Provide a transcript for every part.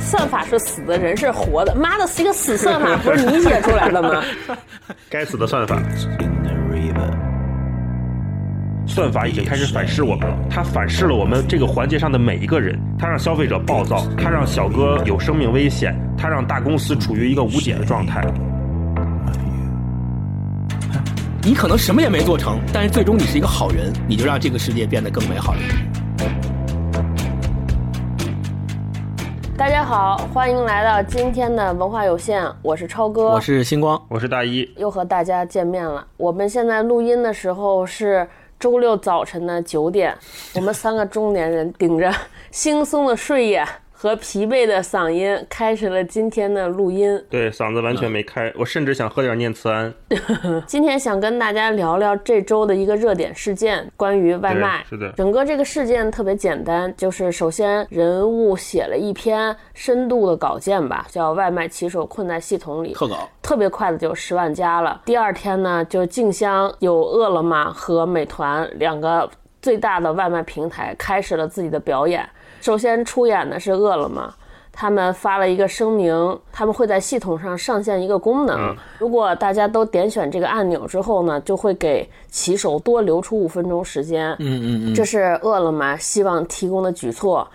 算法是死的，人是活的。妈的，是一个死算法，不是你写出来的吗？该死的算法！算法已经开始反噬我们了，它反噬了我们这个环节上的每一个人，它让消费者暴躁，它让小哥有生命危险，它让大公司处于一个无解的状态。你可能什么也没做成，但是最终你是一个好人，你就让这个世界变得更美好一点。大家好，欢迎来到今天的文化有限，我是超哥，我是星光，我是大一，又和大家见面了。我们现在录音的时候是周六早晨的九点，我们三个中年人顶着 惺忪的睡眼。和疲惫的嗓音开始了今天的录音。对，嗓子完全没开，我甚至想喝点念慈庵。今天想跟大家聊聊这周的一个热点事件，关于外卖。是的，整个这个事件特别简单，就是首先人物写了一篇深度的稿件吧，叫《外卖骑手困在系统里》，特稿，特别快的就十万加了。第二天呢，就竞相有饿了么和美团两个最大的外卖平台开始了自己的表演。首先出演的是饿了么，他们发了一个声明，他们会在系统上上线一个功能，如果大家都点选这个按钮之后呢，就会给骑手多留出五分钟时间。嗯嗯嗯，这是饿了么希望提供的举措。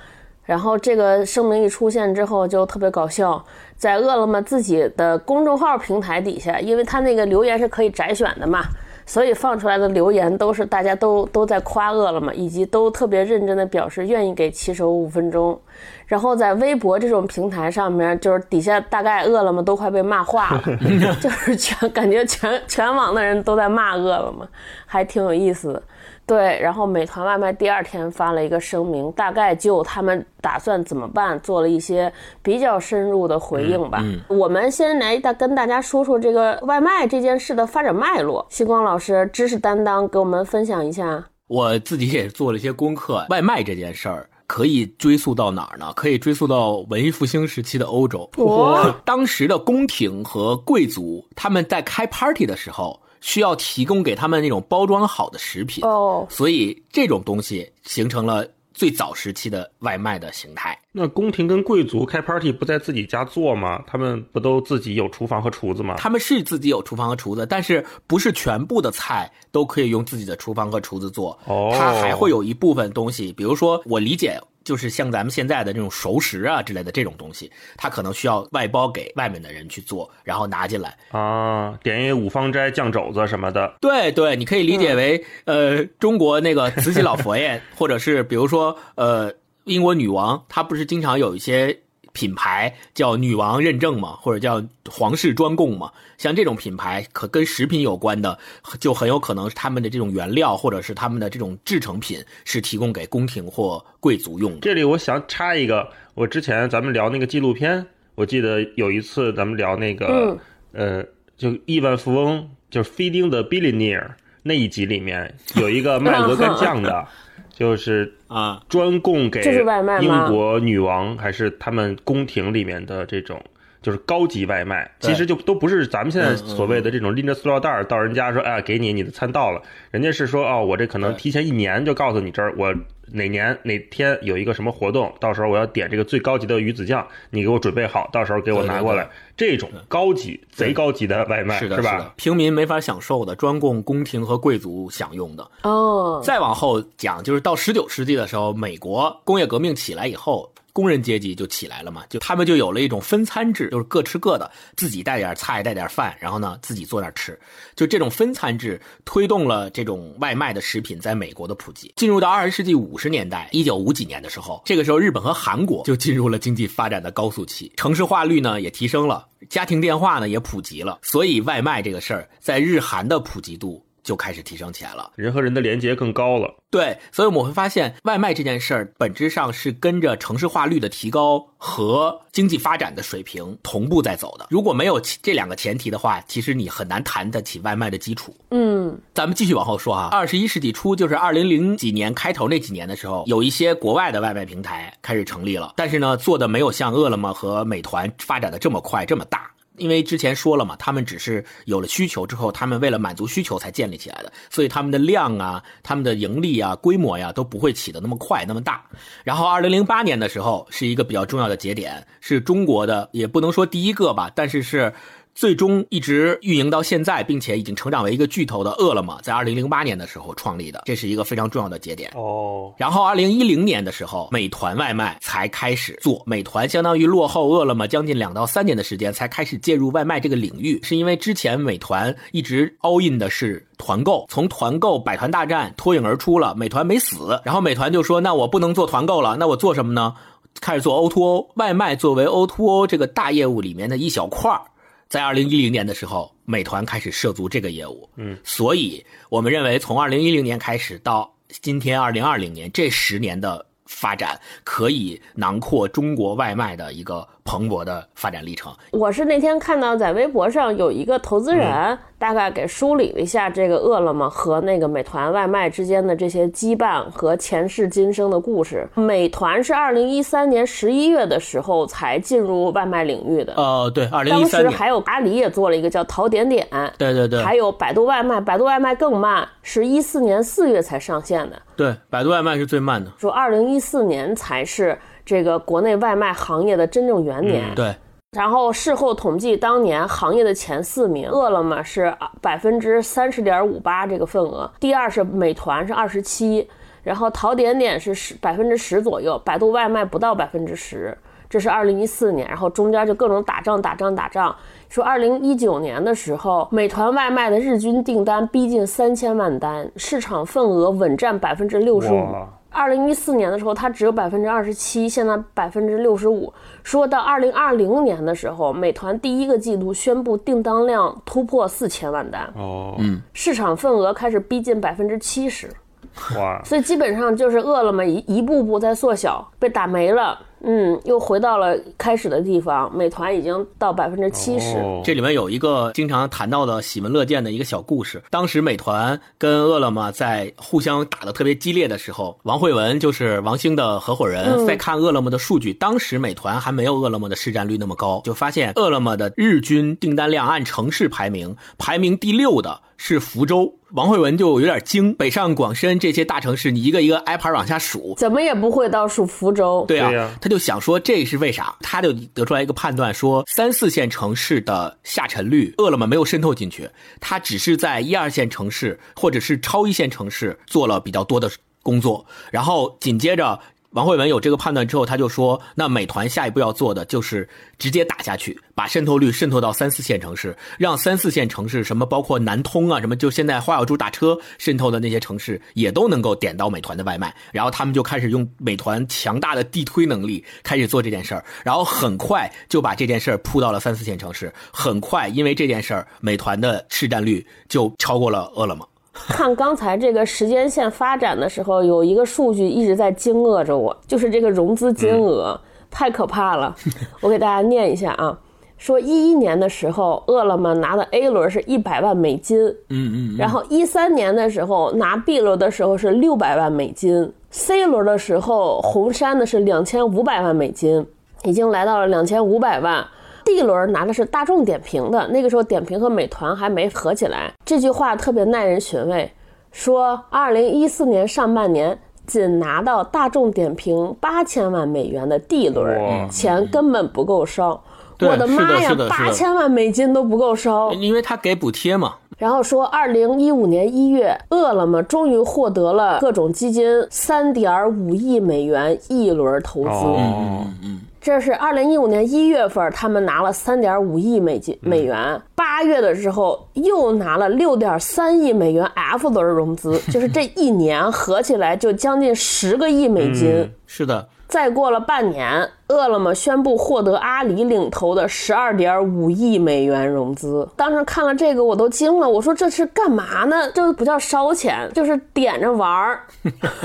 然后这个声明一出现之后就特别搞笑，在饿了么自己的公众号平台底下，因为他那个留言是可以摘选的嘛。所以放出来的留言都是大家都都在夸饿了么，以及都特别认真的表示愿意给骑手五分钟。然后在微博这种平台上面，就是底下大概饿了么都快被骂化了，就是全感觉全全网的人都在骂饿了么，还挺有意思的。对，然后美团外卖第二天发了一个声明，大概就他们打算怎么办，做了一些比较深入的回应吧。我们先来大跟大家说说这个外卖这件事的发展脉络。星光老师知识担当，给我们分享一下。我自己也做了一些功课，外卖这件事儿可以追溯到哪儿呢？可以追溯到文艺复兴时期的欧洲。哇，当时的宫廷和贵族他们在开 party 的时候。需要提供给他们那种包装好的食品哦，所以这种东西形成了最早时期的外卖的形态。那宫廷跟贵族开 party 不在自己家做吗？他们不都自己有厨房和厨子吗？他们是自己有厨房和厨子，但是不是全部的菜都可以用自己的厨房和厨子做。哦，它还会有一部分东西，比如说我理解。就是像咱们现在的这种熟食啊之类的这种东西，它可能需要外包给外面的人去做，然后拿进来啊，点一五芳斋酱肘子什么的。对对，你可以理解为呃，中国那个慈禧老佛爷，或者是比如说呃，英国女王，她不是经常有一些。品牌叫女王认证嘛，或者叫皇室专供嘛，像这种品牌可跟食品有关的，就很有可能是他们的这种原料或者是他们的这种制成品是提供给宫廷或贵族用的。这里我想插一个，我之前咱们聊那个纪录片，我记得有一次咱们聊那个，呃，就亿万富翁，就是《Feeding the Billionaire》那一集里面有一个卖鹅肝酱的。就是啊，专供给外卖英国女王还是他们宫廷里面的这种，就是高级外卖。其实就都不是咱们现在所谓的这种拎着塑料袋到人家说，哎，给你你的餐到了。人家是说，哦，我这可能提前一年就告诉你这儿我。哪年哪天有一个什么活动，到时候我要点这个最高级的鱼子酱，你给我准备好，到时候给我拿过来。这种高级、贼高级的外卖是的，是吧？平民没法享受的，专供宫廷和贵族享用的。哦，再往后讲，就是到十九世纪的时候，美国工业革命起来以后。工人阶级就起来了嘛，就他们就有了一种分餐制，就是各吃各的，自己带点菜，带点饭，然后呢自己坐那吃。就这种分餐制推动了这种外卖的食品在美国的普及。进入到二十世纪五十年代，一九五几年的时候，这个时候日本和韩国就进入了经济发展的高速期，城市化率呢也提升了，家庭电话呢也普及了，所以外卖这个事儿在日韩的普及度。就开始提升起来了，人和人的连接更高了。对，所以我们会发现，外卖这件事儿本质上是跟着城市化率的提高和经济发展的水平同步在走的。如果没有这两个前提的话，其实你很难谈得起外卖的基础。嗯，咱们继续往后说哈。二十一世纪初，就是二零零几年开头那几年的时候，有一些国外的外卖平台开始成立了，但是呢，做的没有像饿了么和美团发展的这么快这么大。因为之前说了嘛，他们只是有了需求之后，他们为了满足需求才建立起来的，所以他们的量啊、他们的盈利啊、规模呀都不会起得那么快、那么大。然后，二零零八年的时候是一个比较重要的节点，是中国的，也不能说第一个吧，但是是。最终一直运营到现在，并且已经成长为一个巨头的饿了么，在二零零八年的时候创立的，这是一个非常重要的节点哦。然后二零一零年的时候，美团外卖才开始做，美团相当于落后饿了么将近两到三年的时间，才开始介入外卖这个领域，是因为之前美团一直 all in 的是团购，从团购百团大战脱颖而出了，美团没死，然后美团就说，那我不能做团购了，那我做什么呢？开始做 O to O 外卖，作为 O to O 这个大业务里面的一小块儿。在二零一零年的时候，美团开始涉足这个业务，嗯，所以我们认为从二零一零年开始到今天二零二零年这十年的发展，可以囊括中国外卖的一个蓬勃的发展历程。我是那天看到在微博上有一个投资人。大概给梳理了一下这个饿了么和那个美团外卖之间的这些羁绊和前世今生的故事。美团是二零一三年十一月的时候才进入外卖领域的。哦，对，二零一三年。当时还有阿里也做了一个叫淘点点。对对对。还有百度外卖，百度外卖更慢，是一四年四月才上线的。对，百度外卖是最慢的。说二零一四年才是这个国内外卖行业的真正元年。对。然后事后统计，当年行业的前四名，饿了么是百分之三十点五八这个份额，第二是美团是二十七，然后淘点点是十百分之十左右，百度外卖不到百分之十，这是二零一四年，然后中间就各种打仗打仗打仗，说二零一九年的时候，美团外卖的日均订单逼近三千万单，市场份额稳占百分之六十五。二零一四年的时候，它只有百分之二十七，现在百分之六十五。说到二零二零年的时候，美团第一个季度宣布订单量突破四千万单，哦，嗯，市场份额开始逼近百分之七十，哇，所以基本上就是饿了么一一步步在缩小，被打没了。嗯，又回到了开始的地方。美团已经到百分之七十。这里面有一个经常谈到的喜闻乐见的一个小故事。当时美团跟饿了么在互相打的特别激烈的时候，王慧文就是王兴的合伙人，在看饿了么的数据。当时美团还没有饿了么的市占率那么高，就发现饿了么的日均订单量按城市排名，排名第六的是福州。王慧文就有点惊，北上广深这些大城市，你一个一个挨排往下数，怎么也不会到数福州。对啊，他就想说这是为啥？他就得出来一个判断，说三四线城市的下沉率，饿了么没有渗透进去，他只是在一二线城市或者是超一线城市做了比较多的工作，然后紧接着。王慧文有这个判断之后，他就说：“那美团下一步要做的就是直接打下去，把渗透率渗透到三四线城市，让三四线城市什么包括南通啊，什么就现在花小猪打车渗透的那些城市，也都能够点到美团的外卖。然后他们就开始用美团强大的地推能力开始做这件事儿，然后很快就把这件事儿铺到了三四线城市。很快，因为这件事儿，美团的市占率就超过了饿了么。”看刚才这个时间线发展的时候，有一个数据一直在惊愕着我，就是这个融资金额太可怕了。我给大家念一下啊，说一一年的时候，饿了么拿的 A 轮是一百万美金，嗯嗯，然后一三年的时候拿 B 轮的时候是六百万美金，C 轮的时候红杉的是两千五百万美金，已经来到了两千五百万。D 轮拿的是大众点评的，那个时候点评和美团还没合起来。这句话特别耐人寻味，说二零一四年上半年仅拿到大众点评八千万美元的 D 轮，钱根本不够烧。我的妈呀，八千万美金都不够烧，因为他给补贴嘛。然后说，二零一五年一月，饿了么终于获得了各种基金三点五亿美元一轮投资。嗯嗯。这是二零一五年一月份，他们拿了三点五亿美金美元。八月的时候又拿了六点三亿美元 F 轮融资，就是这一年合起来就将近十个亿美金。是的。再过了半年，饿了么宣布获得阿里领投的十二点五亿美元融资。当时看了这个，我都惊了。我说这是干嘛呢？这不叫烧钱，就是点着玩儿。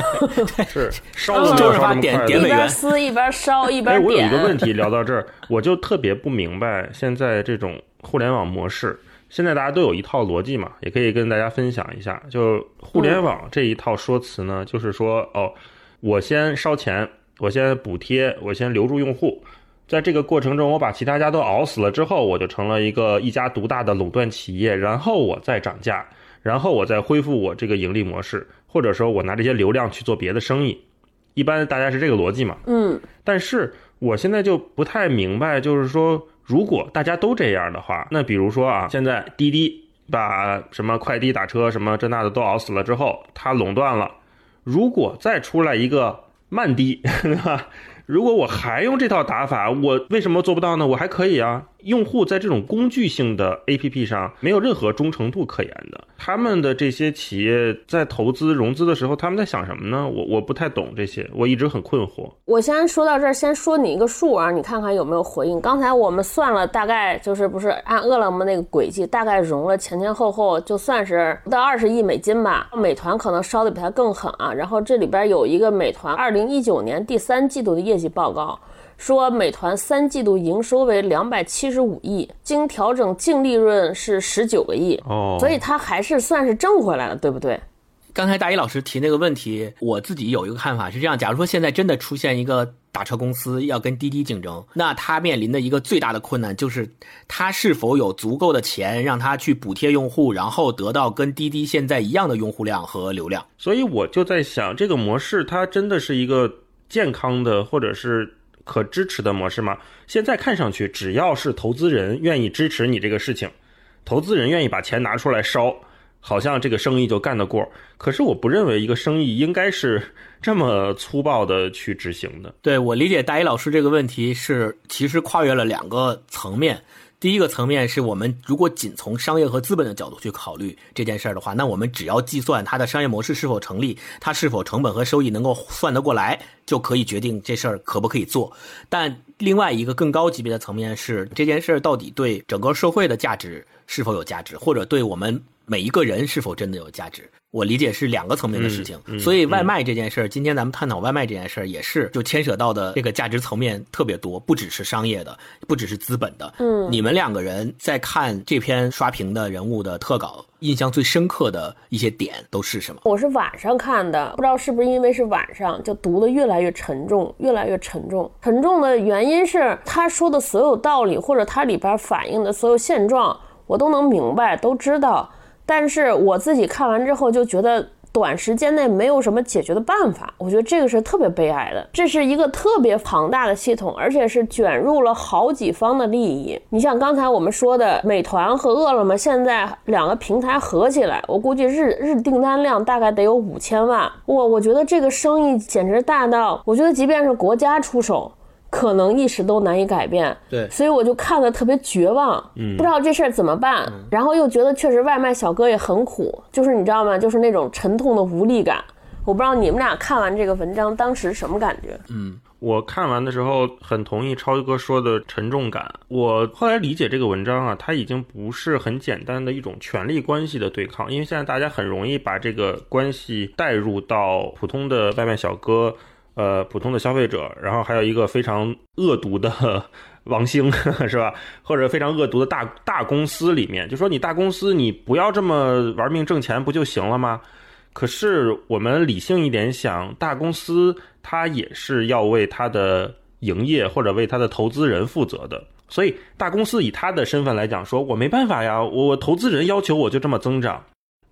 是烧的就是把点点美元，一边撕一边烧一边点。我有一个问题聊到这儿，我就特别不明白现在这种互联网模式。现在大家都有一套逻辑嘛，也可以跟大家分享一下。就互联网这一套说辞呢，就是说哦，我先烧钱。我先补贴，我先留住用户，在这个过程中，我把其他家都熬死了之后，我就成了一个一家独大的垄断企业，然后我再涨价，然后我再恢复我这个盈利模式，或者说我拿这些流量去做别的生意。一般大家是这个逻辑嘛？嗯，但是我现在就不太明白，就是说，如果大家都这样的话，那比如说啊，现在滴滴把什么快递打车什么这那的都熬死了之后，它垄断了。如果再出来一个慢滴，对吧？如果我还用这套打法，我为什么做不到呢？我还可以啊。用户在这种工具性的 APP 上没有任何忠诚度可言的。他们的这些企业在投资融资的时候，他们在想什么呢？我我不太懂这些，我一直很困惑。我先说到这儿，先说你一个数啊，你看看有没有回应。刚才我们算了，大概就是不是按饿了么那个轨迹，大概融了前前后后，就算是不到二十亿美金吧。美团可能烧的比它更狠啊。然后这里边有一个美团二零一九年第三季度的业绩报告。说美团三季度营收为两百七十五亿，经调整净利润是十九个亿，哦，所以它还是算是挣回来了，对不对？刚才大一老师提那个问题，我自己有一个看法是这样：假如说现在真的出现一个打车公司要跟滴滴竞争，那它面临的一个最大的困难就是，它是否有足够的钱让它去补贴用户，然后得到跟滴滴现在一样的用户量和流量。所以我就在想，这个模式它真的是一个健康的，或者是？可支持的模式吗？现在看上去，只要是投资人愿意支持你这个事情，投资人愿意把钱拿出来烧，好像这个生意就干得过。可是我不认为一个生意应该是这么粗暴的去执行的。对我理解大一老师这个问题是，其实跨越了两个层面。第一个层面是我们如果仅从商业和资本的角度去考虑这件事儿的话，那我们只要计算它的商业模式是否成立，它是否成本和收益能够算得过来，就可以决定这事儿可不可以做。但另外一个更高级别的层面是这件事儿到底对整个社会的价值是否有价值，或者对我们每一个人是否真的有价值。我理解是两个层面的事情，所以外卖这件事儿，今天咱们探讨外卖这件事儿，也是就牵扯到的这个价值层面特别多，不只是商业的，不只是资本的。嗯，你们两个人在看这篇刷屏的人物的特稿，印象最深刻的一些点都是什么？我是晚上看的，不知道是不是因为是晚上，就读的越来越沉重，越来越沉重。沉重的原因是他说的所有道理，或者他里边反映的所有现状，我都能明白，都知道。但是我自己看完之后就觉得短时间内没有什么解决的办法，我觉得这个是特别悲哀的。这是一个特别庞大的系统，而且是卷入了好几方的利益。你像刚才我们说的，美团和饿了么现在两个平台合起来，我估计日日订单量大概得有五千万。我我觉得这个生意简直大到，我觉得即便是国家出手。可能一时都难以改变，对，所以我就看的特别绝望，嗯，不知道这事儿怎么办，然后又觉得确实外卖小哥也很苦，就是你知道吗？就是那种沉痛的无力感。我不知道你们俩看完这个文章当时什么感觉？嗯，我看完的时候很同意超哥说的沉重感。我后来理解这个文章啊，它已经不是很简单的一种权力关系的对抗，因为现在大家很容易把这个关系带入到普通的外卖小哥。呃，普通的消费者，然后还有一个非常恶毒的 王兴，是吧？或者非常恶毒的大大公司里面，就说你大公司你不要这么玩命挣钱不就行了吗？可是我们理性一点想，大公司它也是要为它的营业或者为它的投资人负责的，所以大公司以他的身份来讲，说我没办法呀，我投资人要求我就这么增长。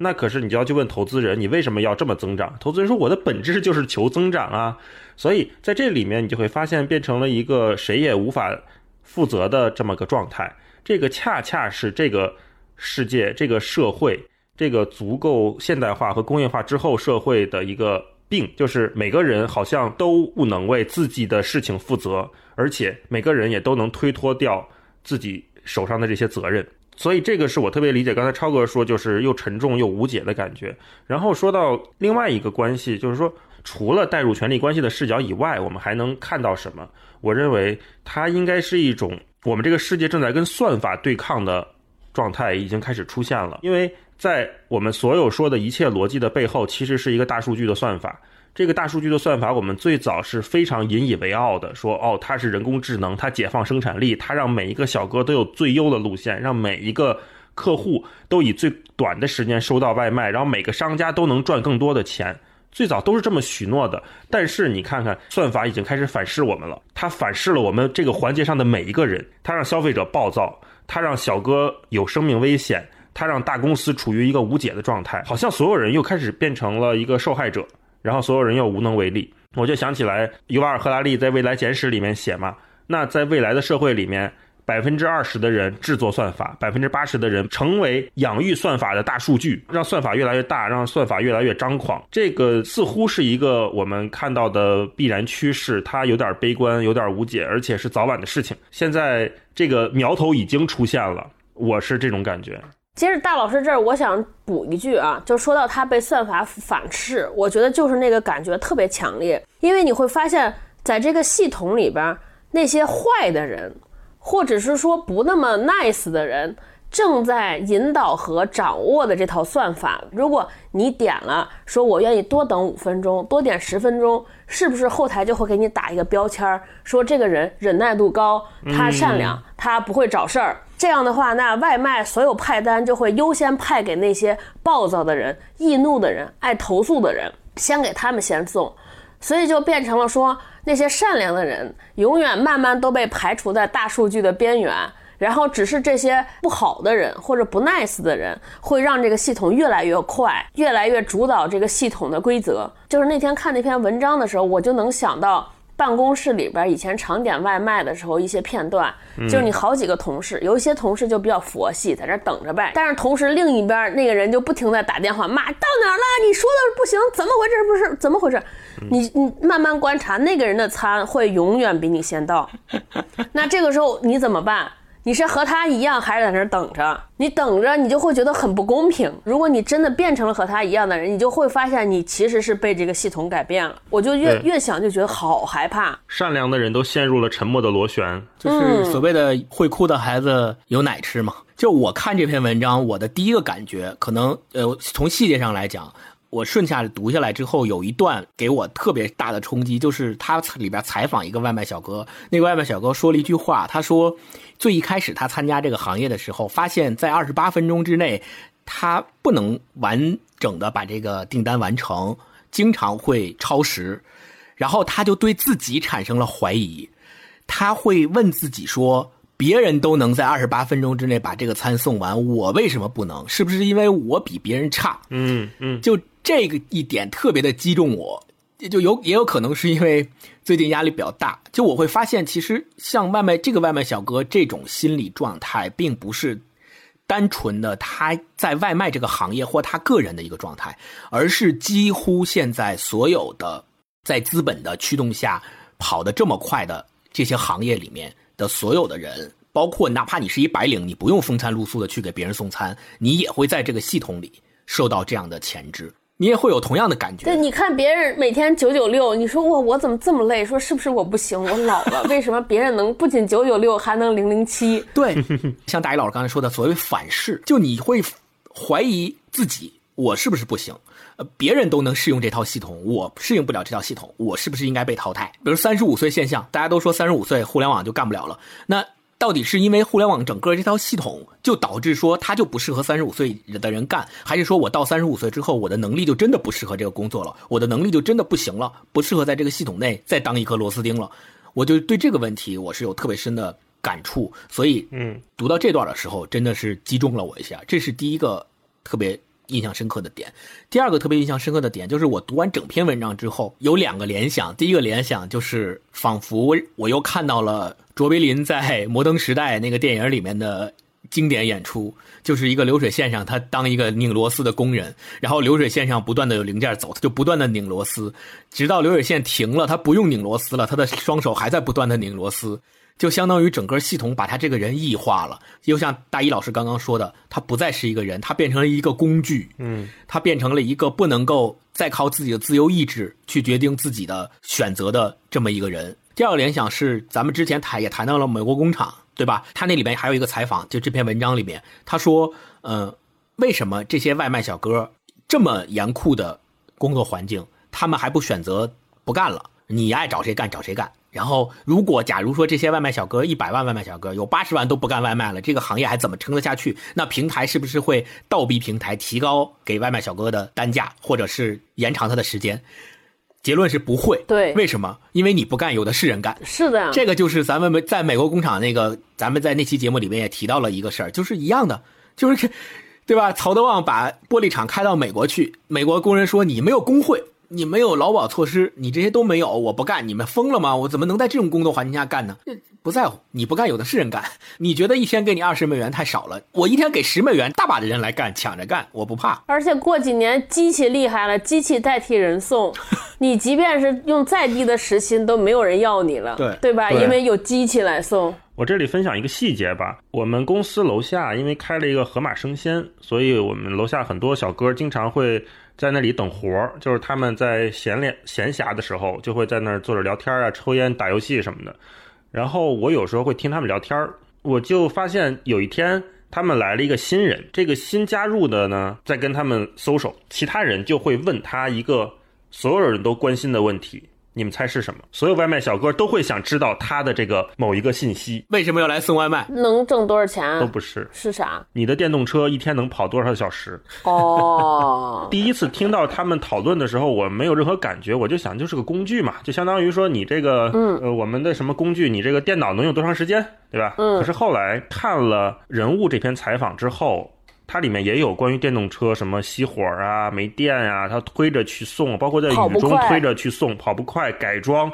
那可是你就要去问投资人，你为什么要这么增长？投资人说我的本质就是求增长啊，所以在这里面你就会发现变成了一个谁也无法负责的这么个状态。这个恰恰是这个世界、这个社会、这个足够现代化和工业化之后社会的一个病，就是每个人好像都不能为自己的事情负责，而且每个人也都能推脱掉自己手上的这些责任。所以这个是我特别理解刚才超哥说，就是又沉重又无解的感觉。然后说到另外一个关系，就是说除了带入权力关系的视角以外，我们还能看到什么？我认为它应该是一种我们这个世界正在跟算法对抗的状态已经开始出现了。因为在我们所有说的一切逻辑的背后，其实是一个大数据的算法。这个大数据的算法，我们最早是非常引以为傲的，说哦，它是人工智能，它解放生产力，它让每一个小哥都有最优的路线，让每一个客户都以最短的时间收到外卖，然后每个商家都能赚更多的钱。最早都是这么许诺的。但是你看看，算法已经开始反噬我们了，它反噬了我们这个环节上的每一个人，它让消费者暴躁，它让小哥有生命危险，它让大公司处于一个无解的状态，好像所有人又开始变成了一个受害者，然后所有人又无能为力。我就想起来，尤瓦尔·赫拉利在《未来简史》里面写嘛，那在未来的社会里面。百分之二十的人制作算法，百分之八十的人成为养育算法的大数据，让算法越来越大，让算法越来越张狂。这个似乎是一个我们看到的必然趋势，它有点悲观，有点无解，而且是早晚的事情。现在这个苗头已经出现了，我是这种感觉。接着大老师这儿，我想补一句啊，就说到他被算法反噬，我觉得就是那个感觉特别强烈，因为你会发现在这个系统里边，那些坏的人。或者是说不那么 nice 的人正在引导和掌握的这套算法，如果你点了说我愿意多等五分钟，多点十分钟，是不是后台就会给你打一个标签，说这个人忍耐度高，他善良，他不会找事儿。这样的话，那外卖所有派单就会优先派给那些暴躁的人、易怒的人、爱投诉的人，先给他们先送，所以就变成了说。那些善良的人永远慢慢都被排除在大数据的边缘，然后只是这些不好的人或者不 nice 的人会让这个系统越来越快，越来越主导这个系统的规则。就是那天看那篇文章的时候，我就能想到。办公室里边以前常点外卖的时候，一些片段，就是你好几个同事，有一些同事就比较佛系，在这等着呗。但是同时另一边那个人就不停在打电话骂：“到哪儿了？你说的不行，怎么回事？不是怎么回事？”你你慢慢观察，那个人的餐会永远比你先到。那这个时候你怎么办？你是和他一样，还是在那儿等着？你等着，你就会觉得很不公平。如果你真的变成了和他一样的人，你就会发现你其实是被这个系统改变了。我就越越想就觉得好害怕。善良的人都陷入了沉默的螺旋，就是所谓的会哭的孩子有奶吃嘛。就我看这篇文章，我的第一个感觉，可能呃，从细节上来讲。我顺下读下来之后，有一段给我特别大的冲击，就是他里边采访一个外卖小哥，那个外卖小哥说了一句话，他说，最一开始他参加这个行业的时候，发现，在二十八分钟之内，他不能完整的把这个订单完成，经常会超时，然后他就对自己产生了怀疑，他会问自己说。别人都能在二十八分钟之内把这个餐送完，我为什么不能？是不是因为我比别人差？嗯嗯，就这个一点特别的击中我，也就有也有可能是因为最近压力比较大。就我会发现，其实像外卖这个外卖小哥这种心理状态，并不是单纯的他在外卖这个行业或他个人的一个状态，而是几乎现在所有的在资本的驱动下跑得这么快的这些行业里面。的所有的人，包括哪怕你是一白领，你不用风餐露宿的去给别人送餐，你也会在这个系统里受到这样的钳制，你也会有同样的感觉。对，你看别人每天九九六，你说我，我怎么这么累？说是不是我不行？我老了？为什么别人能不仅九九六，还能零零七？对，像大一老师刚才说的，所谓反噬，就你会怀疑自己，我是不是不行？呃，别人都能适用这套系统，我适应不了这套系统，我是不是应该被淘汰？比如三十五岁现象，大家都说三十五岁互联网就干不了了，那到底是因为互联网整个这套系统就导致说他就不适合三十五岁的人干，还是说我到三十五岁之后，我的能力就真的不适合这个工作了，我的能力就真的不行了，不适合在这个系统内再当一颗螺丝钉了？我就对这个问题我是有特别深的感触，所以嗯，读到这段的时候真的是击中了我一下，这是第一个特别。印象深刻的点，第二个特别印象深刻的点就是我读完整篇文章之后有两个联想。第一个联想就是仿佛我又看到了卓别林在《摩登时代》那个电影里面的经典演出，就是一个流水线上他当一个拧螺丝的工人，然后流水线上不断的有零件走，他就不断的拧螺丝，直到流水线停了，他不用拧螺丝了，他的双手还在不断的拧螺丝。就相当于整个系统把他这个人异化了，又像大一老师刚刚说的，他不再是一个人，他变成了一个工具，嗯，他变成了一个不能够再靠自己的自由意志去决定自己的选择的这么一个人。第二个联想是，咱们之前谈也谈到了美国工厂，对吧？他那里面还有一个采访，就这篇文章里面，他说，嗯，为什么这些外卖小哥这么严酷的工作环境，他们还不选择不干了？你爱找谁干找谁干，然后，如果假如说这些外卖小哥一百万外卖小哥有八十万都不干外卖了，这个行业还怎么撑得下去？那平台是不是会倒逼平台提高给外卖小哥的单价，或者是延长他的时间？结论是不会。对为什么？因为你不干，有的是人干。是的，这个就是咱们在美国工厂那个，咱们在那期节目里面也提到了一个事儿，就是一样的，就是，对吧？曹德旺把玻璃厂开到美国去，美国工人说你没有工会，你没有劳保措施，你这些都没有，我不干，你们疯了吗？我怎么能在这种工作环境下干呢？不在乎，你不干，有的是人干。你觉得一天给你二十美元太少了，我一天给十美元，大把的人来干，抢着干，我不怕。而且过几年机器厉害了，机器代替人送，你即便是用再低的时薪，都没有人要你了，对对吧？对因为有机器来送。我这里分享一个细节吧，我们公司楼下因为开了一个盒马生鲜，所以我们楼下很多小哥经常会在那里等活儿，就是他们在闲聊闲暇的时候，就会在那儿坐着聊天啊、抽烟、打游戏什么的。然后我有时候会听他们聊天儿，我就发现有一天他们来了一个新人，这个新加入的呢，在跟他们 social，其他人就会问他一个所有人都关心的问题。你们猜是什么？所有外卖小哥都会想知道他的这个某一个信息，为什么要来送外卖？能挣多少钱？都不是。是啥？你的电动车一天能跑多少小时？哦，第一次听到他们讨论的时候，我没有任何感觉，我就想就是个工具嘛，就相当于说你这个，嗯，呃，我们的什么工具，你这个电脑能用多长时间，对吧？嗯可是后来看了人物这篇采访之后，它里面也有关于电动车什么熄火啊、没电啊，它推着去送，包括在雨中推着去送，跑不快，改装，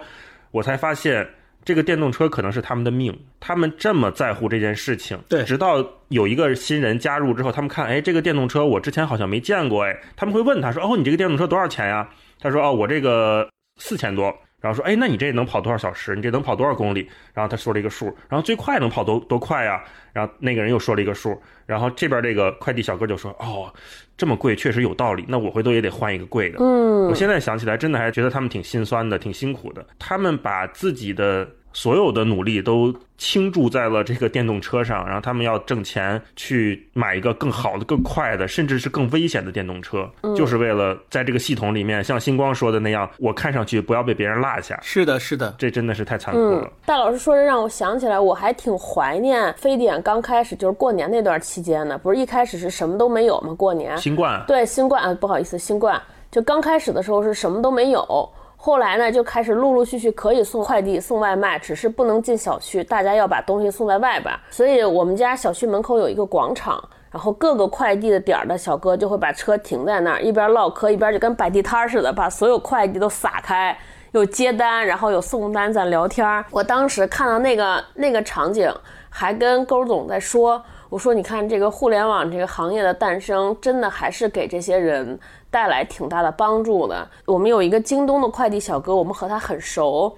我才发现。这个电动车可能是他们的命，他们这么在乎这件事情，对直到有一个新人加入之后，他们看，哎，这个电动车我之前好像没见过，哎，他们会问他说，哦，你这个电动车多少钱呀？他说，哦，我这个四千多。然后说，哎，那你这能跑多少小时？你这能跑多少公里？然后他说了一个数，然后最快能跑多多快呀？然后那个人又说了一个数，然后这边这个快递小哥就说，哦，这么贵确实有道理，那我回头也得换一个贵的。嗯我，现在想起来，真的还觉得他们挺心酸的，挺辛苦的。他们把自己的所有的努力都倾注在了这个电动车上，然后他们要挣钱去买一个更好的、更快的，甚至是更危险的电动车，就是为了在这个系统里面，像星光说的那样，我看上去不要被别人落下。是的，是的，这真的是太残酷嗯了。，大老师说这让我想起来，我还挺怀念非典刚开始，就是过年那段期间呢。不是一开始是什么都没有吗？过年新冠，对新冠，啊不好意思，新冠就刚开始的时候是什么都没有，后来呢就开始陆陆续续可以送快递、送外卖，只是不能进小区，大家要把东西送在外边。所以我们家小区门口有一个广场。然后各个快递的点儿的小哥就会把车停在那儿，一边唠嗑一边就跟摆地摊似的，把所有快递都撒开，有接单，然后有送单，在聊天。我当时看到那个那个场景，还跟勾总在说，我说你看这个互联网这个行业的诞生，真的还是给这些人带来挺大的帮助的。我们有一个京东的快递小哥，我们和他很熟，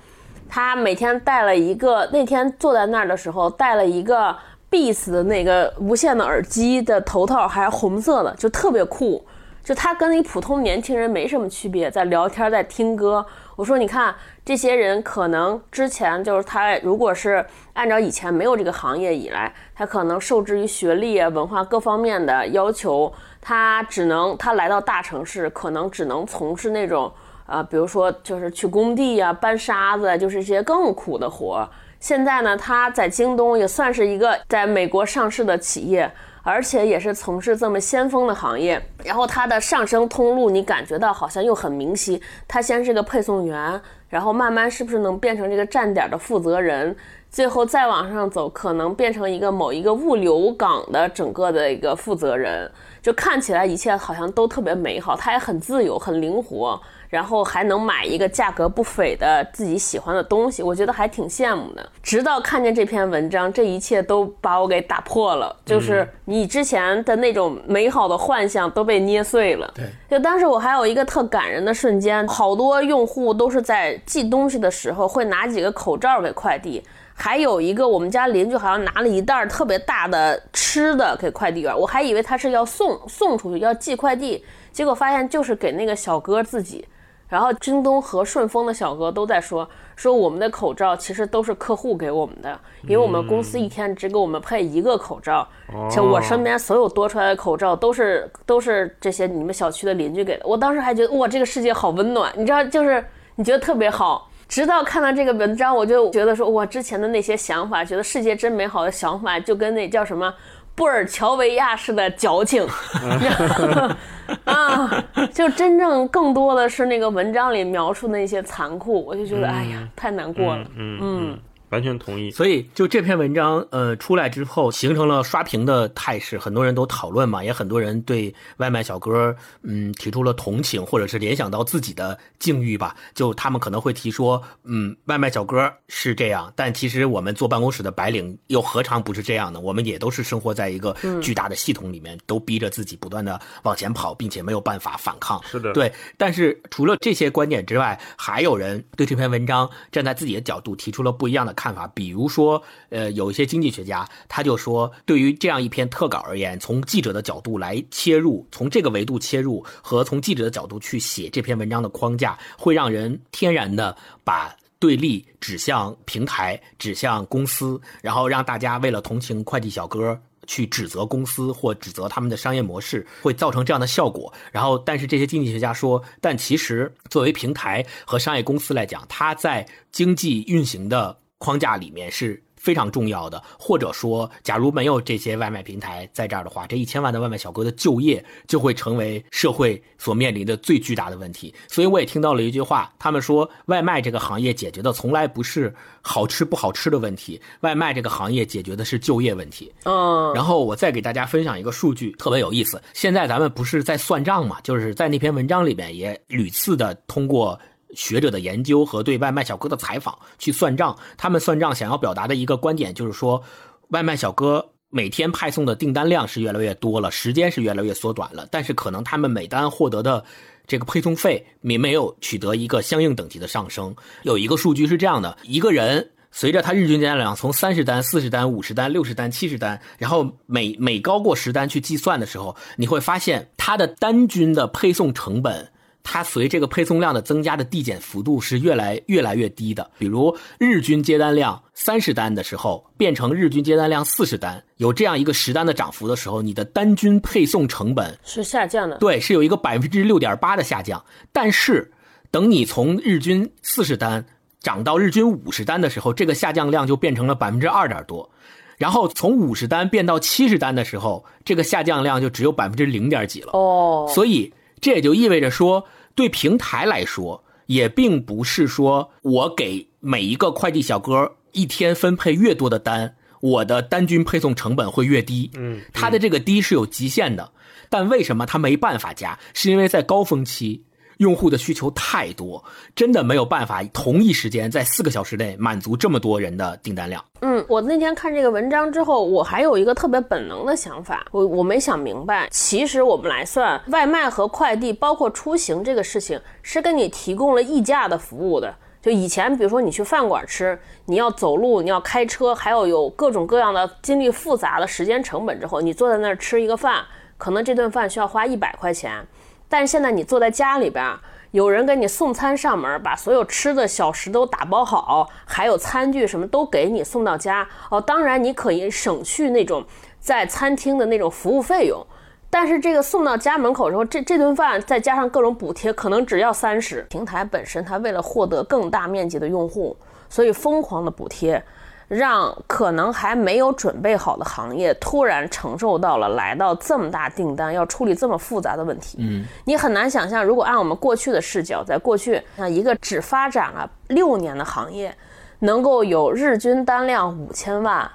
他每天戴了一个，那天坐在那儿的时候戴了一个 Beats 的那个无线的耳机的头套，还是红色的，就特别酷。就他跟一普通年轻人没什么区别，在聊天，在听歌。我说，你看这些人可能之前就是他，如果是按照以前没有这个行业以来，他可能受制于学历啊、文化各方面的要求，他只能他来到大城市，可能只能从事那种呃，比如说就是去工地啊、搬沙子，就是一些更苦的活。现在呢，他在京东也算是一个在美国上市的企业，而且也是从事这么先锋的行业。然后它的上升通路，你感觉到好像又很明晰。他先是个配送员，然后慢慢是不是能变成这个站点的负责人，最后再往上走，可能变成一个某一个物流港的整个的一个负责人。就看起来一切好像都特别美好，他也很自由、很灵活，然后还能买一个价格不菲的自己喜欢的东西，我觉得还挺羡慕的。直到看见这篇文章，这一切都把我给打破了，就是你之前的那种美好的幻想都被捏碎了。对，就当时我还有一个特感人的瞬间，好多用户都是在寄东西的时候会拿几个口罩给快递。还有一个，我们家邻居好像拿了一袋儿特别大的吃的给快递员，我还以为他是要送送出去，要寄快递，结果发现就是给那个小哥自己。然后京东和顺丰的小哥都在说，说我们的口罩其实都是客户给我们的，因为我们公司一天只给我们配一个口罩，就我身边所有多出来的口罩都是都是这些你们小区的邻居给的。我当时还觉得哇，这个世界好温暖，你知道，就是你觉得特别好。直到看到这个文章，我就觉得说，哇，之前的那些想法，觉得世界真美好的想法，就跟那叫什么布尔乔维亚式的矫情 啊，就真正更多的是那个文章里描述的那些残酷，我就觉得，哎呀，太难过了。嗯嗯。完全同意。所以，就这篇文章，呃，出来之后，形成了刷屏的态势，很多人都讨论嘛，也很多人对外卖小哥，嗯，提出了同情，或者是联想到自己的境遇吧。就他们可能会提说，嗯，外卖小哥是这样，但其实我们坐办公室的白领又何尝不是这样呢？我们也都是生活在一个巨大的系统里面，都逼着自己不断的往前跑，并且没有办法反抗。是的，对。但是除了这些观点之外，还有人对这篇文章站在自己的角度提出了不一样的。看看法，比如说，呃，有一些经济学家，他就说，对于这样一篇特稿而言，从记者的角度来切入，从这个维度切入，和从记者的角度去写这篇文章的框架，会让人天然的把对立指向平台，指向公司，然后让大家为了同情快递小哥。去指责公司或指责他们的商业模式，会造成这样的效果。然后，但是这些经济学家说，但其实作为平台和商业公司来讲，它在经济运行的框架里面是。非常重要的，或者说，假如没有这些外卖平台在这儿的话，这一千万的外卖小哥的就业就会成为社会所面临的最巨大的问题。所以我也听到了一句话，他们说，外卖这个行业解决的从来不是好吃不好吃的问题，外卖这个行业解决的是就业问题。嗯，然后我再给大家分享一个数据，特别有意思。现在咱们不是在算账嘛，就是在那篇文章里面也屡次的通过。学者的研究和对外卖小哥的采访去算账，他们算账想要表达的一个观点就是说，外卖小哥每天派送的订单量是越来越多了，时间是越来越缩短了，但是可能他们每单获得的这个配送费没没有取得一个相应等级的上升。有一个数据是这样的：一个人随着他日均订单量从三十单、四十单、五十单、六十单、七十单，然后每每高过十单去计算的时候，你会发现他的单均的配送成本。它随这个配送量的增加的递减幅度是越来越来越低的。比如日均接单量三十单的时候，变成日均接单量四十单，有这样一个十单的涨幅的时候，你的单均配送成本是下降的。对，是有一个百分之六点八的下降。但是，等你从日均四十单涨到日均五十单的时候，这个下降量就变成了百分之二点多。然后从五十单变到七十单的时候，这个下降量就只有百分之零点几了。哦，所以这也就意味着说。对平台来说，也并不是说我给每一个快递小哥一天分配越多的单，我的单均配送成本会越低。嗯，它的这个低是有极限的，但为什么它没办法加？是因为在高峰期。用户的需求太多，真的没有办法同一时间在四个小时内满足这么多人的订单量。嗯，我那天看这个文章之后，我还有一个特别本能的想法，我我没想明白，其实我们来算外卖和快递，包括出行这个事情，是给你提供了溢价的服务的。就以前，比如说你去饭馆吃，你要走路，你要开车，还有有各种各样的经历复杂的时间成本之后，你坐在那儿吃一个饭，可能这顿饭需要花一百块钱。但是现在你坐在家里边，有人给你送餐上门，把所有吃的小食都打包好，还有餐具什么都给你送到家哦。当然你可以省去那种在餐厅的那种服务费用，但是这个送到家门口之后，这这顿饭再加上各种补贴，可能只要三十。平台本身它为了获得更大面积的用户，所以疯狂的补贴。让可能还没有准备好的行业突然承受到了来到这么大订单，要处理这么复杂的问题。嗯，你很难想象，如果按我们过去的视角，在过去，像一个只发展了六年的行业，能够有日均单量五千万，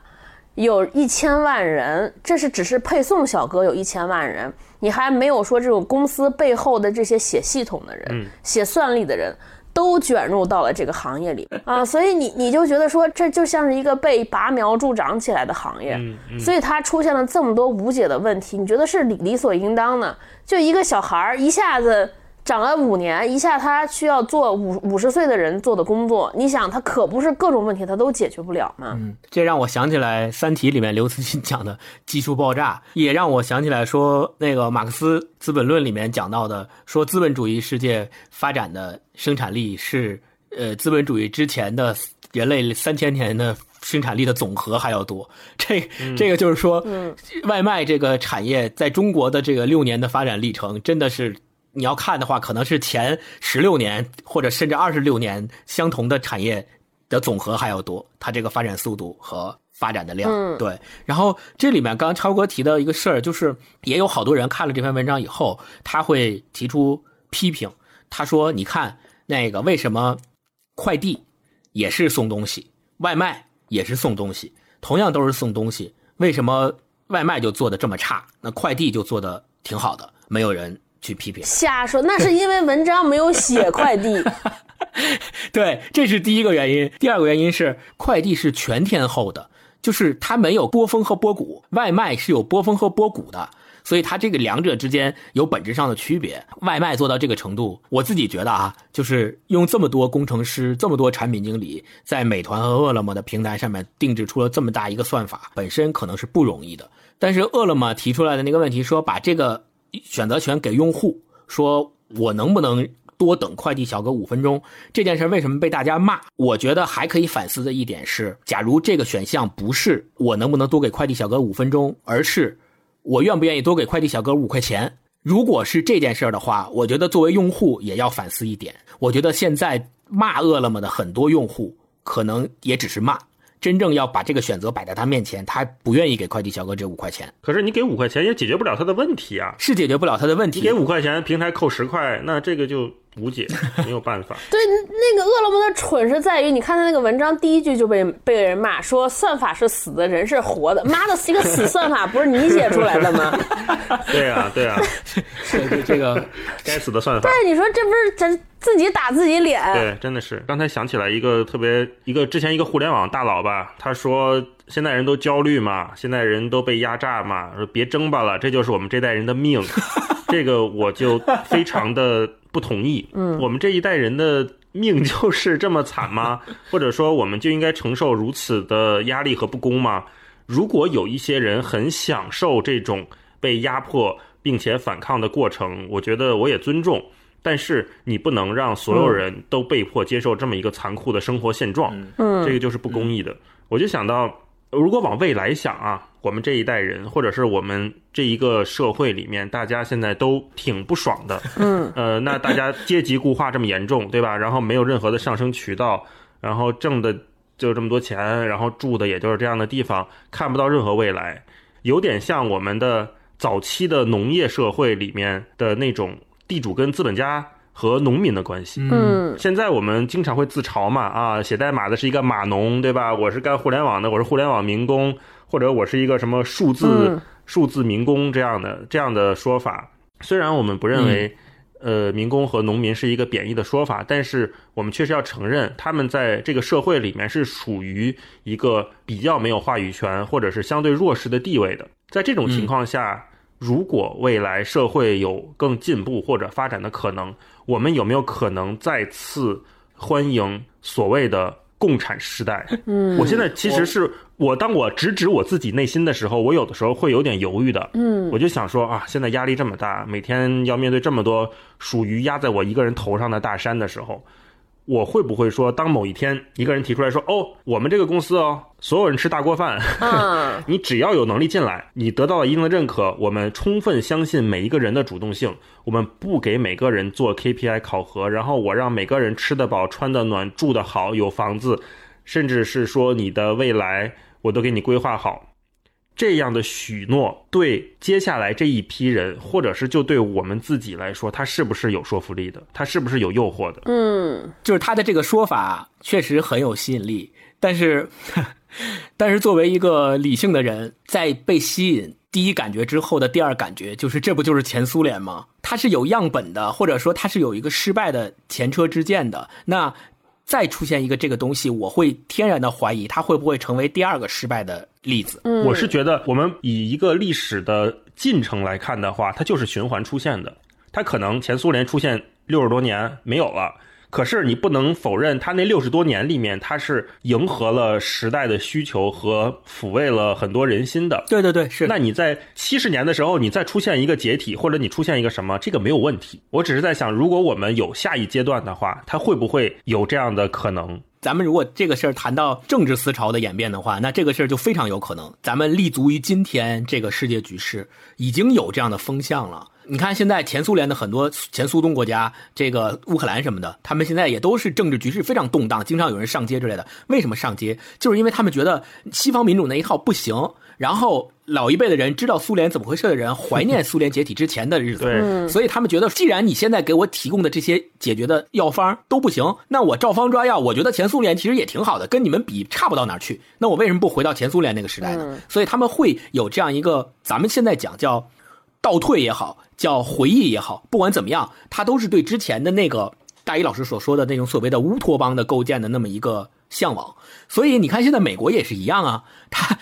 有一千万人，这是只是配送小哥有一千万人，你还没有说这种公司背后的这些写系统的人，写算力的人。都卷入到了这个行业里 啊，所以你你就觉得说，这就像是一个被拔苗助长起来的行业，所以它出现了这么多无解的问题，你觉得是理理所应当的？就一个小孩儿一下子。长了五年，一下他需要做五五十岁的人做的工作，你想他可不是各种问题他都解决不了吗？嗯，这让我想起来《三体》里面刘慈欣讲的技术爆炸，也让我想起来说那个马克思《资本论》里面讲到的，说资本主义世界发展的生产力是呃资本主义之前的人类三千年的生产力的总和还要多。这这个就是说，外卖这个产业在中国的这个六年的发展历程真的是。你要看的话，可能是前十六年或者甚至二十六年相同的产业的总和还要多，它这个发展速度和发展的量。嗯对。然后这里面刚刚超哥提到一个事儿，就是也有好多人看了这篇文章以后，他会提出批评，他说：“你看那个为什么快递也是送东西，外卖也是送东西，同样都是送东西，为什么外卖就做的这么差，那快递就做的挺好的？没有人去批评。”瞎说，那是因为文章没有写快递。对，这是第一个原因。第二个原因是快递是全天候的，就是它没有波峰和波谷，外卖是有波峰和波谷的，所以它这个两者之间有本质上的区别。外卖做到这个程度，我自己觉得啊，就是用这么多工程师、这么多产品经理在美团和饿了么的平台上面定制出了这么大一个算法，本身可能是不容易的。但是饿了么提出来的那个问题说，把这个选择权给用户，说我能不能多等快递小哥五分钟这件事为什么被大家骂？我觉得还可以反思的一点是，假如这个选项不是我能不能多给快递小哥五分钟，而是我愿不愿意多给快递小哥五块钱。如果是这件事的话，我觉得作为用户也要反思一点。我觉得现在骂饿了么的很多用户，可能也只是骂，真正要把这个选择摆在他面前，他不愿意给快递小哥这五块钱，可是你给五块钱也解决不了他的问题啊！是解决不了他的问题。你给五块钱，平台扣十块，那这个就无解，没有办法。对，那个饿了么的蠢是在于，你看他那个文章第一句就被被人骂说算法是死的，人是活的。妈的，一个死算法不是你写出来的吗？对啊，对啊，这个这个该死的算法。但是，你说这不是咱自己打自己脸？对，真的是。刚才想起来一个特别一个之前一个互联网大佬吧，他说现在人都焦虑嘛，现在人都被压榨嘛，说别争吧了，这就是我们这代人的命。这个我就非常的不同意。嗯，我们这一代人的命就是这么惨吗？或者说我们就应该承受如此的压力和不公吗？如果有一些人很享受这种被压迫并且反抗的过程，我觉得我也尊重。但是你不能让所有人都被迫接受这么一个残酷的生活现状，嗯，这个就是不公义的。我就想到，如果往未来想啊，我们这一代人，或者是我们这一个社会里面，大家现在都挺不爽的，嗯，呃，那大家阶级固化这么严重，对吧？然后没有任何的上升渠道，然后挣的就这么多钱，然后住的也就是这样的地方，看不到任何未来，有点像我们的早期的农业社会里面的那种地主跟资本家和农民的关系。嗯现在我们经常会自嘲嘛，啊，写代码的是一个码农，对吧？我是干互联网的，我是互联网民工，或者我是一个什么数字、嗯数字民工这样的这样的说法。虽然我们不认为，呃，民工和农民是一个贬义的说法，但是我们确实要承认，他们在这个社会里面是属于一个比较没有话语权或者是相对弱势的地位的。在这种情况下，如果未来社会有更进步或者发展的可能，我们有没有可能再次欢迎所谓的共产时代？嗯，我现在其实是我当我直指我自己内心的时候，我有的时候会有点犹豫的。嗯我就想说啊，现在压力这么大，每天要面对这么多属于压在我一个人头上的大山的时候，我会不会说，当某一天一个人提出来说，哦，我们这个公司哦，所有人吃大锅饭，啊，你只要有能力进来，你得到了一定的认可，我们充分相信每一个人的主动性，我们不给每个人做 KPI 考核，然后我让每个人吃得饱、穿得暖、住得好、有房子，甚至是说你的未来我都给你规划好。这样的许诺对接下来这一批人，或者是就对我们自己来说，它是不是有说服力的？它是不是有诱惑的？嗯就是他的这个说法确实很有吸引力，但是，但是作为一个理性的人，在被吸引第一感觉之后的第二感觉，就是这不就是前苏联吗？它是有样本的，或者说它是有一个失败的前车之鉴的。那再出现一个这个东西，我会天然的怀疑它会不会成为第二个失败的例子。嗯，我是觉得，我们以一个历史的进程来看的话，它就是循环出现的。它可能前苏联出现六十多年没有了，可是你不能否认，它那六十多年里面，它是迎合了时代的需求和抚慰了很多人心的。对对对，是那你在七十年的时候，你再出现一个解体，或者你出现一个什么，这个没有问题。我只是在想，如果我们有下一阶段的话，它会不会有这样的可能？咱们如果这个事儿谈到政治思潮的演变的话，那这个事儿就非常有可能。咱们立足于今天这个世界局势，已经有这样的风向了。你看现在前苏联的很多前苏东国家，这个乌克兰什么的，他们现在也都是政治局势非常动荡，经常有人上街之类的。为什么上街？就是因为他们觉得西方民主那一套不行。然后老一辈的人知道苏联怎么回事的人，怀念 苏联解体之前的日子，对，所以他们觉得，既然你现在给我提供的这些解决的药方都不行，那我照方抓药，我觉得前苏联其实也挺好的，跟你们比差不到哪儿去。那我为什么不回到前苏联那个时代呢？所以他们会有这样一个，咱们现在讲叫倒退也好，叫回忆也好，不管怎么样，他都是对之前的那个大一老师所说的那种所谓的乌托邦的构建的那么一个向往。所以你看，现在美国也是一样啊，他。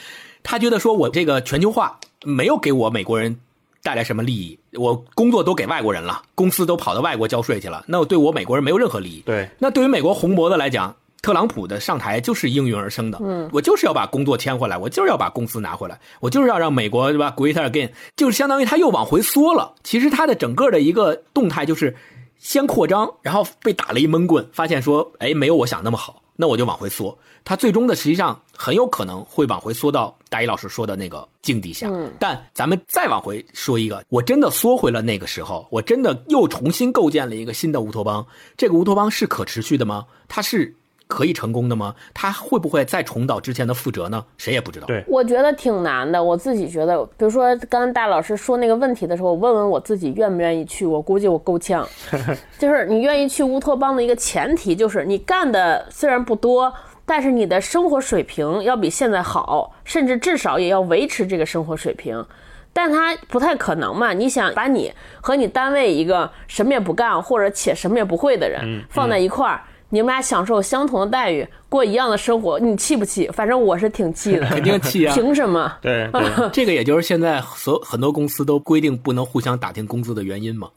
他觉得说，我这个全球化没有给我美国人带来什么利益，我工作都给外国人了，公司都跑到外国交税去了，那我对我美国人没有任何利益。对，那对于美国红脖子来讲，特朗普的上台就是应运而生的。嗯，我就是要把工作签回来，我就是要把公司拿回来，我就是要让美国对吧？Great again，就是相当于他又往回缩了。其实他的整个的一个动态就是先扩张，然后被打了一闷棍，发现说，哎，没有我想那么好，那我就往回缩。他最终的实际上很有可能会往回缩到大一老师说的那个境地下，但咱们再往回说一个，我真的缩回了那个时候，我真的又重新构建了一个新的乌托邦。这个乌托邦是可持续的吗？它是可以成功的吗？他会不会再重蹈之前的覆辙呢？谁也不知道。对，我觉得挺难的。我自己觉得，比如说刚刚大老师说那个问题的时候，我问问我自己愿不愿意去，我估计我够呛。就是你愿意去乌托邦的一个前提，就是你干的虽然不多。但是你的生活水平要比现在好，甚至至少也要维持这个生活水平，但他不太可能嘛？你想把你和你单位一个什么也不干或者且什么也不会的人放在一块儿，你们俩享受相同的待遇，过一样的生活，你气不气？反正我是挺气的，肯定气啊！凭什么？对，这个也就是现在所很多公司都规定不能互相打听工资的原因嘛。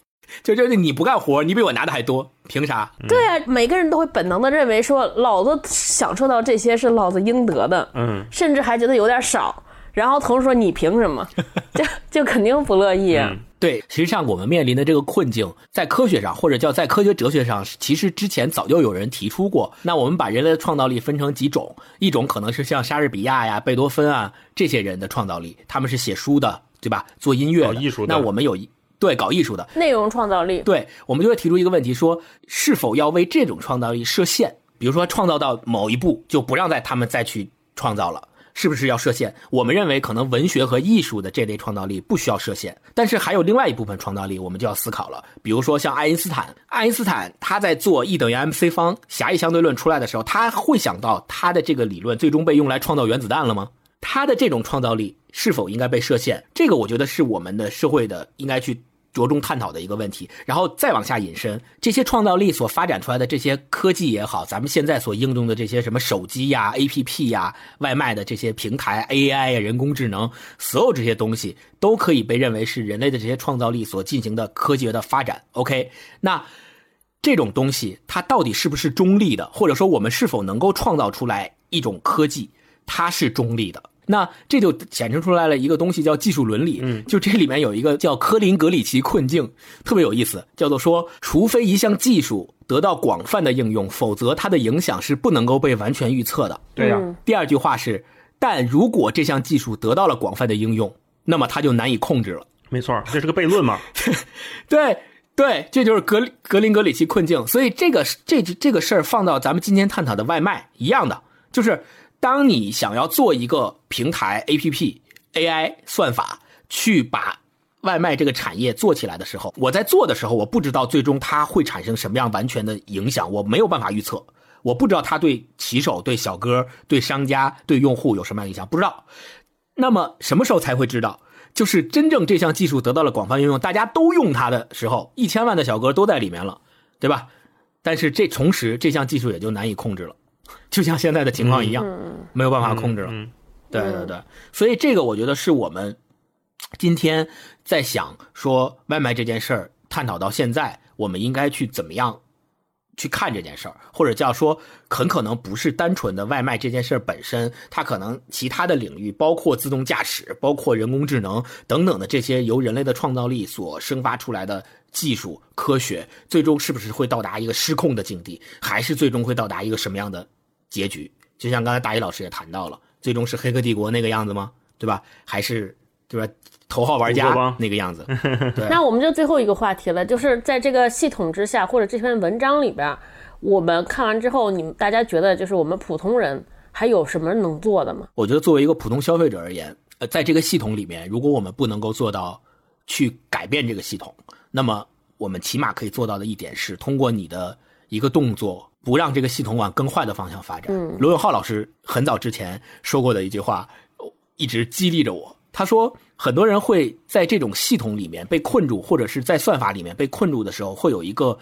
就就是你不干活，你比我拿的还多，凭啥？对啊，每个人都会本能的认为说，老子享受到这些是老子应得的，嗯，甚至还觉得有点少。然后同事说你凭什么？就就肯定不乐意。对，实际上我们面临的这个困境，在科学上或者叫在科学哲学上，其实之前早就有人提出过。那我们把人类的创造力分成几种，一种可能是像莎士比亚呀、贝多芬啊这些人的创造力，他们是写书的，对吧？做音乐、艺术的。那我们有一。对，搞艺术的内容创造力，对我们就会提出一个问题：说是否要为这种创造力设限？比如说，创造到某一步就不让再他们再去创造了，是不是要设限？我们认为，可能文学和艺术的这类创造力不需要设限，但是还有另外一部分创造力，我们就要思考了。比如说，像爱因斯坦，爱因斯坦他在做 E 等于 mc 方狭义相对论出来的时候，他会想到他的这个理论最终被用来创造原子弹了吗？他的这种创造力是否应该被设限？这个我觉得是我们的社会的应该去。着重探讨的一个问题，然后再往下引申，这些创造力所发展出来的这些科技也好，咱们现在所应用的这些什么手机呀、APP 呀、外卖的这些平台、AI 呀、人工智能，所有这些东西都可以被认为是人类的这些创造力所进行的科技的发展。OK，那这种东西它到底是不是中立的，或者说我们是否能够创造出来一种科技，它是中立的？那这就显示出来了一个东西，叫技术伦理。嗯，就这里面有一个叫科林格里奇困境，特别有意思，叫做说，除非一项技术得到广泛的应用，否则它的影响是不能够被完全预测的。对呀。第二句话是，但如果这项技术得到了广泛的应用，那么它就难以控制了。没错，这是个悖论嘛？对对，这就是格格林格里奇困境。所以这个这这个事儿放到咱们今天探讨的外卖一样的，就是。当你想要做一个平台 A P P A I 算法去把外卖这个产业做起来的时候，我在做的时候，我不知道最终它会产生什么样完全的影响，我没有办法预测，我不知道它对骑手、对小哥、对商家、对用户有什么样影响，不知道。那么什么时候才会知道？就是真正这项技术得到了广泛应用，大家都用它的时候，一千万的小哥都在里面了，对吧？但是这同时这项技术也就难以控制了。就像现在的情况一样，没有办法控制了。对对对，所以这个我觉得是我们今天在想说外卖这件事儿，探讨到现在，我们应该去怎么样去看这件事儿，或者叫说很可能不是单纯的外卖这件事儿本身，它可能其他的领域，包括自动驾驶、包括人工智能等等的这些由人类的创造力所生发出来的技术科学，最终是不是会到达一个失控的境地，还是最终会到达一个什么样的？结局就像刚才大一老师也谈到了，最终是《黑客帝国》那个样子吗？对吧？还是对吧？头号玩家那个样子。对那我们就最后一个话题了，就是在这个系统之下，或者这篇文章里边，我们看完之后，你们大家觉得就是我们普通人还有什么能做的吗？我觉得作为一个普通消费者而言，呃，在这个系统里面，如果我们不能够做到去改变这个系统，那么我们起码可以做到的一点是，通过你的一个动作，不让这个系统往更坏的方向发展。嗯罗永浩老师很早之前说过的一句话，呃一直激励着我。他说，很多人会在这种系统里面被困住，或者是在算法里面被困住的时候，会有一个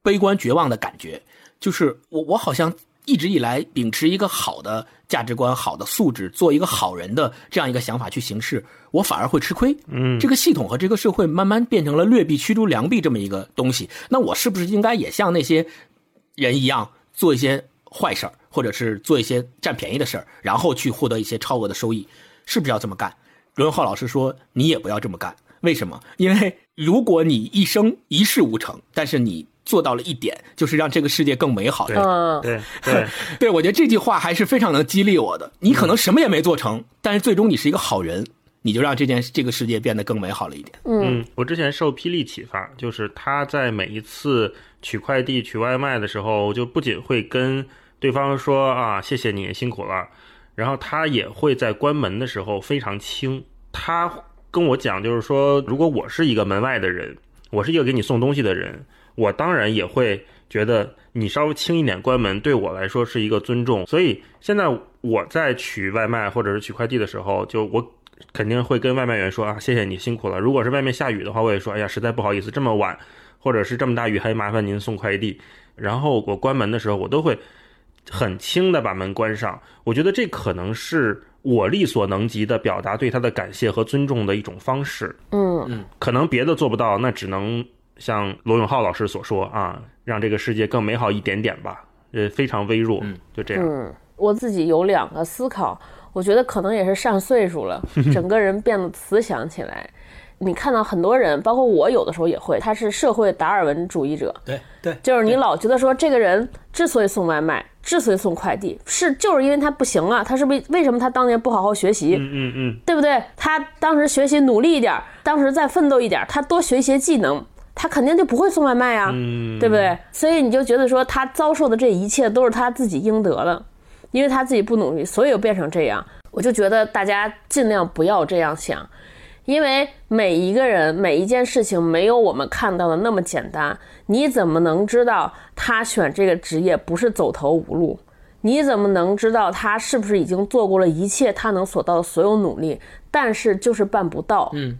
悲观绝望的感觉，就是我我好像一直以来秉持一个好的价值观、好的素质，做一个好人的这样一个想法去行事，我反而会吃亏。嗯，这个系统和这个社会慢慢变成了劣币驱逐良币这么一个东西，那我是不是应该也像那些人一样做一些坏事儿，或者是做一些占便宜的事儿，然后去获得一些超额的收益？是不是要这么干？罗永浩老师说，你也不要这么干。为什么？因为如果你一生一事无成，但是你做到了一点，就是让这个世界更美好。对嗯，对 对，对，我觉得这句话还是非常能激励我的。你可能什么也没做成，但是最终你是一个好人，你就让这件这个世界变得更美好了一点。嗯，我之前受霹雳启发，就是他在每一次取快递、取外卖的时候，就不仅会跟对方说啊谢谢你辛苦了，然后他也会在关门的时候非常轻。他跟我讲，就是说，如果我是一个门外的人，我是一个给你送东西的人，我当然也会觉得你稍微轻一点关门，对我来说是一个尊重。所以现在我在取外卖或者是取快递的时候，就我肯定会跟外卖员说啊，谢谢你辛苦了。如果是外面下雨的话，我也说，哎呀，实在不好意思，这么晚，或者是这么大雨，还麻烦您送快递。然后我关门的时候，我都会很轻的把门关上。我觉得这可能是我力所能及的表达对他的感谢和尊重的一种方式。嗯可能别的做不到，那只能像罗永浩老师所说啊，让这个世界更美好一点点吧。呃，非常微弱，就这样。嗯，我自己有两个思考，我觉得可能也是上岁数了，整个人变得慈祥起来。你看到很多人，包括我，有的时候也会，他是社会达尔文主义者，对对，就是你老觉得说这个人之所以送外卖，之所以送快递，是就是因为他不行啊，他是不是为什么他当年不好好学习，嗯嗯嗯，对不对？他当时学习努力一点儿，当时再奋斗一点儿，他多学一些技能，他肯定就不会送外卖啊，嗯对不对？所以你就觉得说他遭受的这一切都是他自己应得的，因为他自己不努力，所以又变成这样。我就觉得大家尽量不要这样想，因为每一个人每一件事情没有我们看到的那么简单。你怎么能知道他选这个职业不是走投无路？你怎么能知道他是不是已经做过了一切他能所到的所有努力，但是就是办不到？嗯，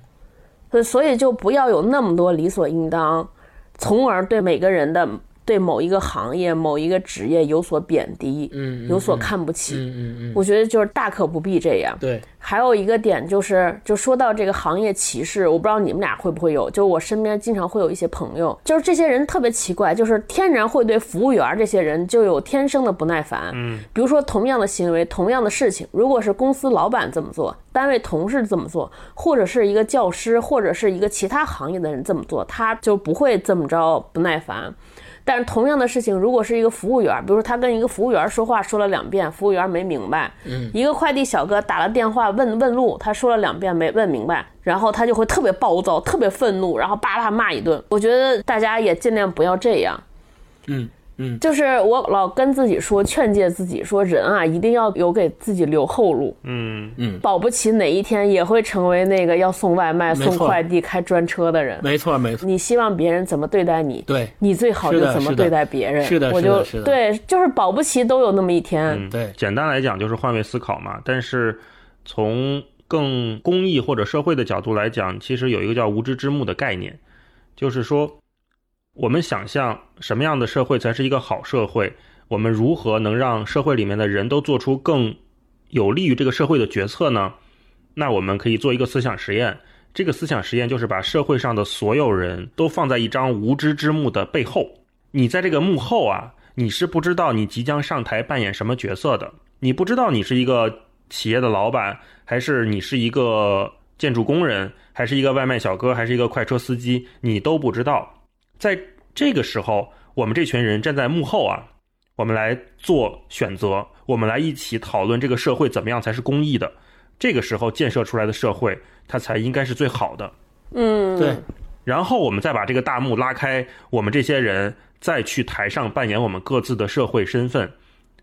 所以所以就不要有那么多理所应当，从而对每个人的对某一个行业、某一个职业有所贬低，嗯有所看不起。嗯嗯嗯，我觉得就是大可不必这样。对，还有一个点就是，就说到这个行业歧视，我不知道你们俩会不会有，就是我身边经常会有一些朋友，就是这些人特别奇怪，就是天然会对服务员这些人就有天生的不耐烦。嗯，比如说同样的行为，同样的事情，如果是公司老板这么做，单位同事这么做，或者是一个教师，或者是一个其他行业的人这么做，他就不会这么着不耐烦。但是同样的事情，如果是一个服务员，比如说他跟一个服务员说话说了两遍，服务员没明白，嗯，一个快递小哥打了电话问问路，他说了两遍没问明白，然后他就会特别暴躁，特别愤怒，然后叭叭骂一顿。我觉得大家也尽量不要这样。嗯嗯，就是我老跟自己说，劝诫自己说，人啊一定要有给自己留后路，嗯嗯保不齐哪一天也会成为那个要送外卖、送快递、开专车的人。没错没错，你希望别人怎么对待你，对你最好就怎么对待别人。是的我就是的是的对，就是保不齐都有那么一天。嗯，对简单来讲就是换位思考嘛。但是从更公益或者社会的角度来讲，其实有一个叫无知之幕的概念，就是说，我们想象什么样的社会才是一个好社会，我们如何能让社会里面的人都做出更有利于这个社会的决策呢？那我们可以做一个思想实验。这个思想实验就是把社会上的所有人都放在一张无知之幕的背后。你在这个幕后啊，你是不知道你即将上台扮演什么角色的。你不知道你是一个企业的老板，还是你是一个建筑工人，还是一个外卖小哥，还是一个快车司机，你都不知道。在这个时候，我们这群人站在幕后啊，我们来做选择，我们来一起讨论这个社会怎么样才是公益的。这个时候建设出来的社会，它才应该是最好的。嗯，对，然后我们再把这个大幕拉开，我们这些人再去台上扮演我们各自的社会身份。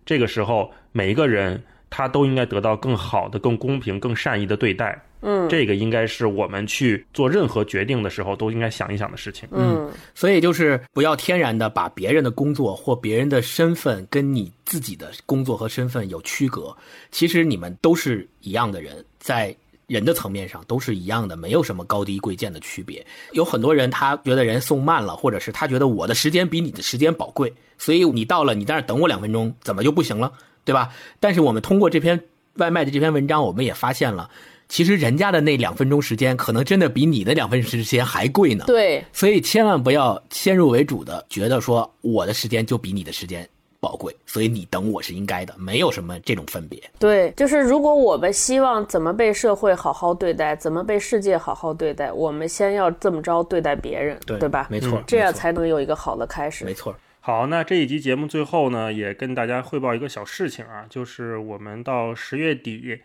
这个时候，每一个人他都应该得到更好的、更公平、更善意的对待。嗯，这个应该是我们去做任何决定的时候都应该想一想的事情。嗯，所以就是不要天然的把别人的工作或别人的身份跟你自己的工作和身份有区隔。其实你们都是一样的人，在人的层面上都是一样的，没有什么高低贵贱的区别。有很多人他觉得人送慢了，或者是他觉得我的时间比你的时间宝贵，所以你到了你在那等我两分钟，怎么就不行了，对吧？但是我们通过这篇外卖的这篇文章，我们也发现了。其实人家的那两分钟时间，可能真的比你的两分钟时间还贵呢。对，所以千万不要先入为主的觉得说我的时间就比你的时间宝贵，所以你等我是应该的，没有什么这种分别。对，就是如果我们希望怎么被社会好好对待，怎么被世界好好对待，我们先要这么着对待别人，对吧？没错，这样才能有一个好的开始。没错。好，那这一集节目最后呢，也跟大家汇报一个小事情啊，就是我们到十月底。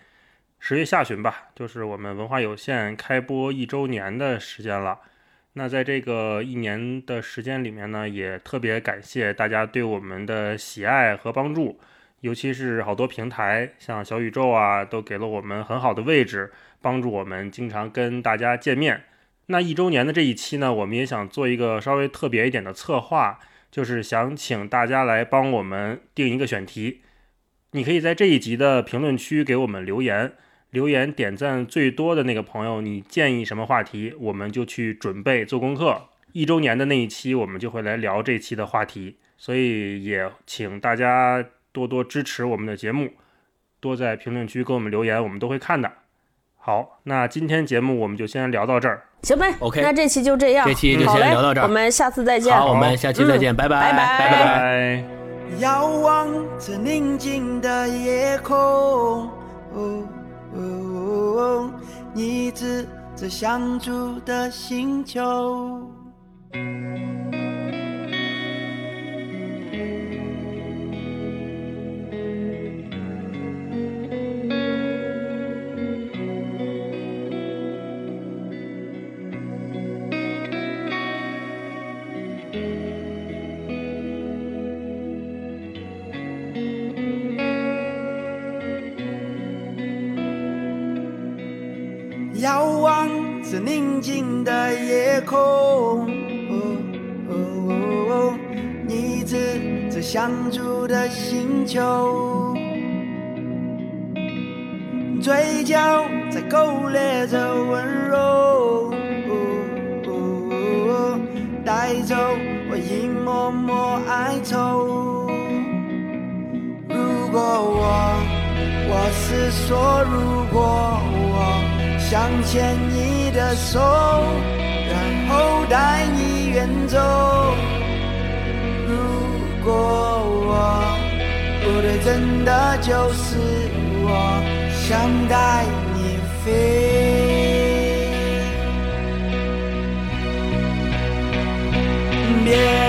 十月下旬吧，就是我们文化有限开播一周年的时间了。那在这个一年的时间里面呢，也特别感谢大家对我们的喜爱和帮助，尤其是好多平台，像小宇宙啊，都给了我们很好的位置，帮助我们经常跟大家见面。那一周年的这一期呢，我们也想做一个稍微特别一点的策划，就是想请大家来帮我们定一个选题。你可以在这一集的评论区给我们留言。留言点赞最多的那个朋友，你建议什么话题，我们就去准备做功课。一周年的那一期，我们就会来聊这期的话题。所以也请大家多多支持我们的节目，多在评论区给我们留言，我们都会看的。好，那今天节目我们就先聊到这儿，行呗。OK，那这期就这样，这期就先聊到这儿我们下次再见。好，我们下期再见，嗯拜拜，拜拜拜拜。遥望着宁静的夜空，哦哦，你指着相住的星球。静的夜空，哦哦，你指着相住的星球，嘴角在勾勒着温柔，带走我一抹抹哀愁。如果我，我是说，如果我。想牵你的手，然后带你远走。如果我不对，真的就是我想带你飞。别。